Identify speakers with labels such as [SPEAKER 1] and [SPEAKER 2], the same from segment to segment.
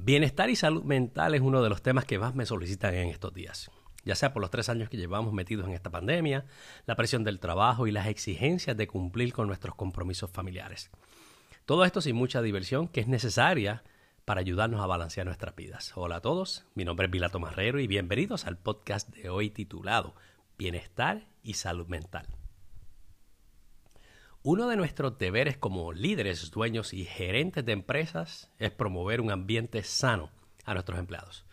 [SPEAKER 1] Bienestar y salud mental es uno de los temas que más me solicitan en estos días, ya sea por los tres años que llevamos metidos en esta pandemia, la presión del trabajo y las exigencias de cumplir con nuestros compromisos familiares. Todo esto sin mucha diversión que es necesaria para ayudarnos a balancear nuestras vidas. Hola a todos, mi nombre es Vilato Marrero y bienvenidos al podcast de hoy titulado Bienestar y Salud Mental. Uno de nuestros deberes como líderes, dueños y gerentes de empresas es promover un ambiente sano a nuestros empleados.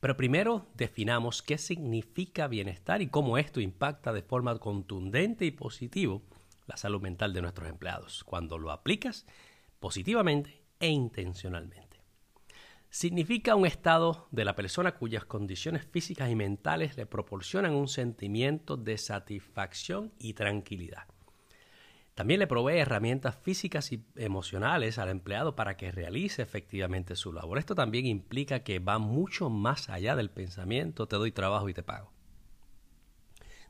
[SPEAKER 1] Pero primero definamos qué significa bienestar y cómo esto impacta de forma contundente y positiva la salud mental de nuestros empleados cuando lo aplicas positivamente e intencionalmente. Significa un estado de la persona cuyas condiciones físicas y mentales le proporcionan un sentimiento de satisfacción y tranquilidad también le provee herramientas físicas y emocionales al empleado para que realice efectivamente su labor. Esto también implica que va mucho más allá del pensamiento, te doy trabajo y te pago.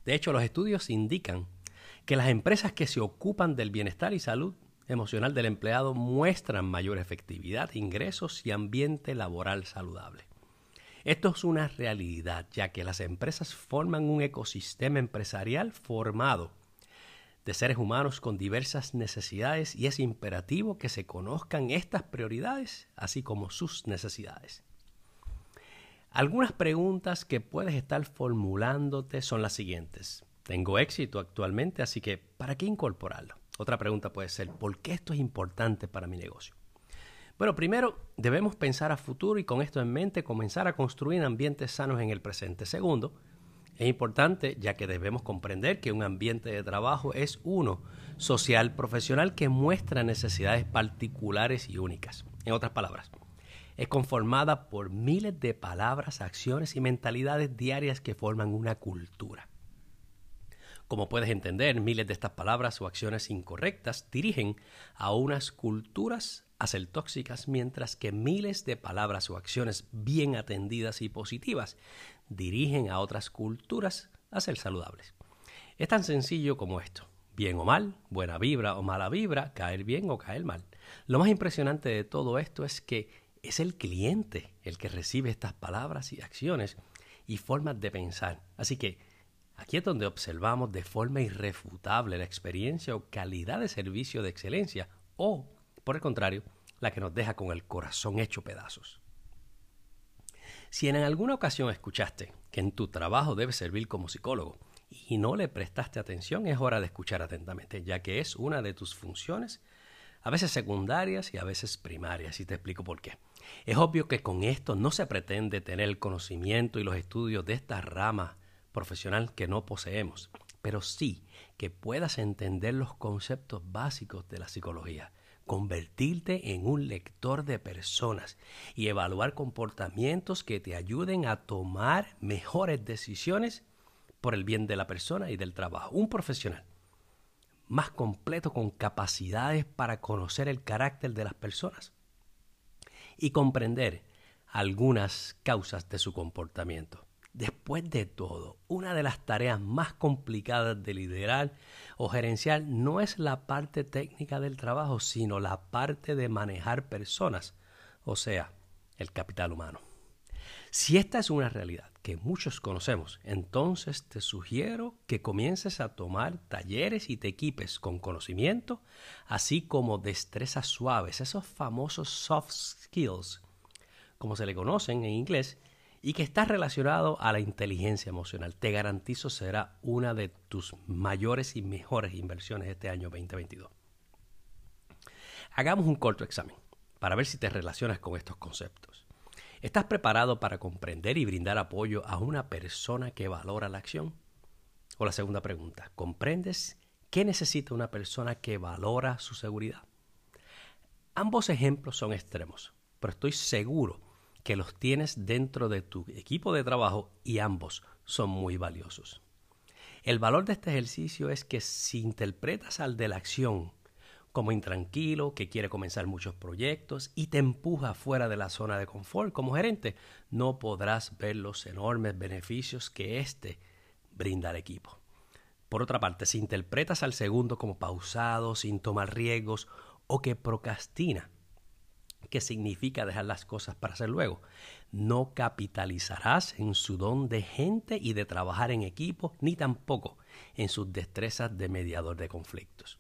[SPEAKER 1] De hecho, los estudios indican que las empresas que se ocupan del bienestar y salud emocional del empleado muestran mayor efectividad, ingresos y ambiente laboral saludable. Esto es una realidad, ya que las empresas forman un ecosistema empresarial formado de seres humanos con diversas necesidades y es imperativo que se conozcan estas prioridades, así como sus necesidades. Algunas preguntas que puedes estar formulándote son las siguientes. Tengo éxito actualmente, así que ¿para qué incorporarlo? Otra pregunta puede ser, ¿por qué esto es importante para mi negocio? Bueno, primero debemos pensar a futuro y con esto en mente comenzar a construir ambientes sanos en el presente. Segundo, es importante ya que debemos comprender que un ambiente de trabajo es uno social profesional que muestra necesidades particulares y únicas. En otras palabras, es conformada por miles de palabras, acciones y mentalidades diarias que forman una cultura. Como puedes entender, miles de estas palabras o acciones incorrectas dirigen a unas culturas a ser tóxicas, mientras que miles de palabras o acciones bien atendidas y positivas dirigen a otras culturas a ser saludables. Es tan sencillo como esto. Bien o mal, buena vibra o mala vibra, caer bien o caer mal. Lo más impresionante de todo esto es que es el cliente el que recibe estas palabras y acciones y formas de pensar. Así que aquí es donde observamos de forma irrefutable la experiencia o calidad de servicio de excelencia o, por el contrario, la que nos deja con el corazón hecho pedazos. Si en alguna ocasión escuchaste que en tu trabajo debes servir como psicólogo y no le prestaste atención, es hora de escuchar atentamente, ya que es una de tus funciones, a veces secundarias y a veces primarias, y te explico por qué. Es obvio que con esto no se pretende tener el conocimiento y los estudios de esta rama profesional que no poseemos, pero sí que puedas entender los conceptos básicos de la psicología convertirte en un lector de personas y evaluar comportamientos que te ayuden a tomar mejores decisiones por el bien de la persona y del trabajo. Un profesional más completo con capacidades para conocer el carácter de las personas y comprender algunas causas de su comportamiento. Después de todo, una de las tareas más complicadas de liderar o gerencial no es la parte técnica del trabajo, sino la parte de manejar personas, o sea, el capital humano. Si esta es una realidad que muchos conocemos, entonces te sugiero que comiences a tomar talleres y te equipes con conocimiento, así como destrezas suaves, esos famosos soft skills, como se le conocen en inglés, y que está relacionado a la inteligencia emocional. Te garantizo será una de tus mayores y mejores inversiones este año 2022. Hagamos un corto examen para ver si te relacionas con estos conceptos. ¿Estás preparado para comprender y brindar apoyo a una persona que valora la acción? O la segunda pregunta, ¿comprendes qué necesita una persona que valora su seguridad? Ambos ejemplos son extremos, pero estoy seguro que los tienes dentro de tu equipo de trabajo y ambos son muy valiosos. El valor de este ejercicio es que si interpretas al de la acción como intranquilo, que quiere comenzar muchos proyectos y te empuja fuera de la zona de confort como gerente, no podrás ver los enormes beneficios que éste brinda al equipo. Por otra parte, si interpretas al segundo como pausado, sin tomar riesgos o que procrastina, que significa dejar las cosas para hacer luego. No capitalizarás en su don de gente y de trabajar en equipo, ni tampoco en sus destrezas de mediador de conflictos.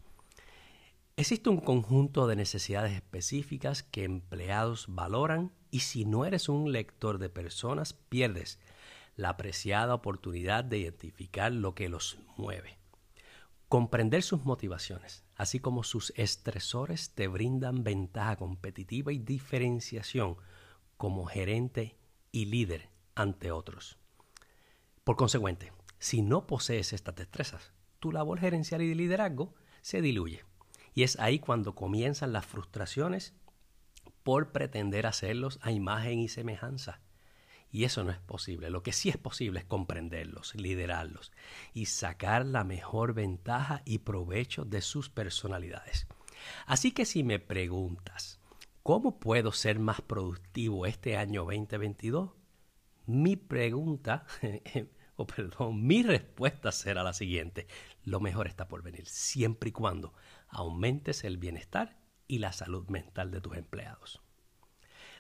[SPEAKER 1] Existe un conjunto de necesidades específicas que empleados valoran y si no eres un lector de personas pierdes la apreciada oportunidad de identificar lo que los mueve. Comprender sus motivaciones, así como sus estresores, te brindan ventaja competitiva y diferenciación como gerente y líder ante otros. Por consecuente, si no posees estas destrezas, tu labor gerencial y de liderazgo se diluye. Y es ahí cuando comienzan las frustraciones por pretender hacerlos a imagen y semejanza. Y eso no es posible. Lo que sí es posible es comprenderlos, liderarlos y sacar la mejor ventaja y provecho de sus personalidades. Así que si me preguntas, ¿cómo puedo ser más productivo este año 2022? Mi pregunta, o perdón, mi respuesta será la siguiente. Lo mejor está por venir, siempre y cuando aumentes el bienestar y la salud mental de tus empleados.